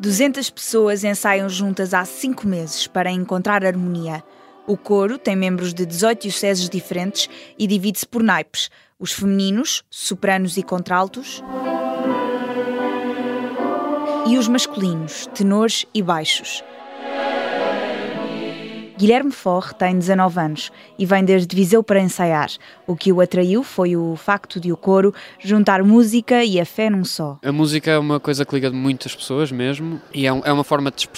200 pessoas ensaiam juntas há cinco meses para encontrar harmonia. O coro tem membros de 18 dioceses diferentes e divide-se por naipes: os femininos, sopranos e contraltos, e os masculinos, tenores e baixos. Guilherme Forre tem 19 anos e vem desde Viseu para ensaiar. O que o atraiu foi o facto de o coro juntar música e a fé num só. A música é uma coisa que liga muitas pessoas mesmo e é, é uma forma de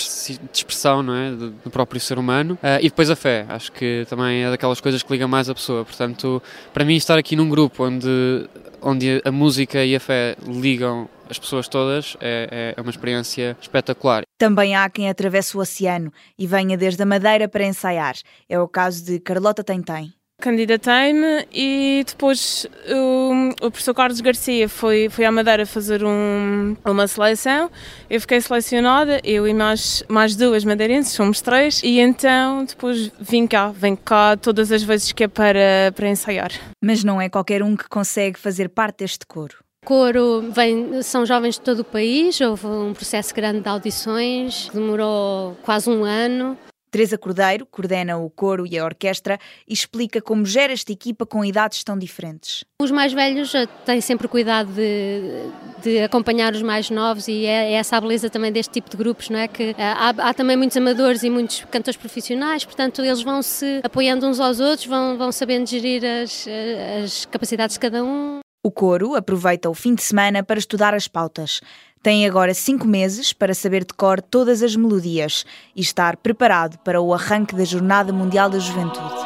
expressão não é? do próprio ser humano. Uh, e depois a fé, acho que também é daquelas coisas que liga mais a pessoa. Portanto, para mim, estar aqui num grupo onde, onde a música e a fé ligam as pessoas todas, é, é uma experiência espetacular. Também há quem atravesse o oceano e venha desde a Madeira para ensaiar. É o caso de Carlota Tentem. Candidatei-me e depois o, o, professor Carlos Garcia foi, foi à Madeira fazer um, uma seleção. Eu fiquei selecionada, eu e mais, mais duas madeirenses, somos três, e então depois vim cá, venho cá todas as vezes que é para, para ensaiar. Mas não é qualquer um que consegue fazer parte deste coro. Coro vem, são jovens de todo o país, houve um processo grande de audições, demorou quase um ano. Teresa Cordeiro coordena o coro e a orquestra e explica como gera esta equipa com idades tão diferentes. Os mais velhos têm sempre cuidado de, de acompanhar os mais novos e é, é, essa a beleza também deste tipo de grupos, não é? Que eh, há, há, também muitos amadores e muitos cantores profissionais, portanto eles vão se apoiando uns aos outros, vão, vão sabendo gerir as, as capacidades de cada um. O coro aproveita o fim de semana para estudar as pautas. Tem agora cinco meses para saber de cor todas as melodias e estar preparado para o arranque da Jornada Mundial da Juventude.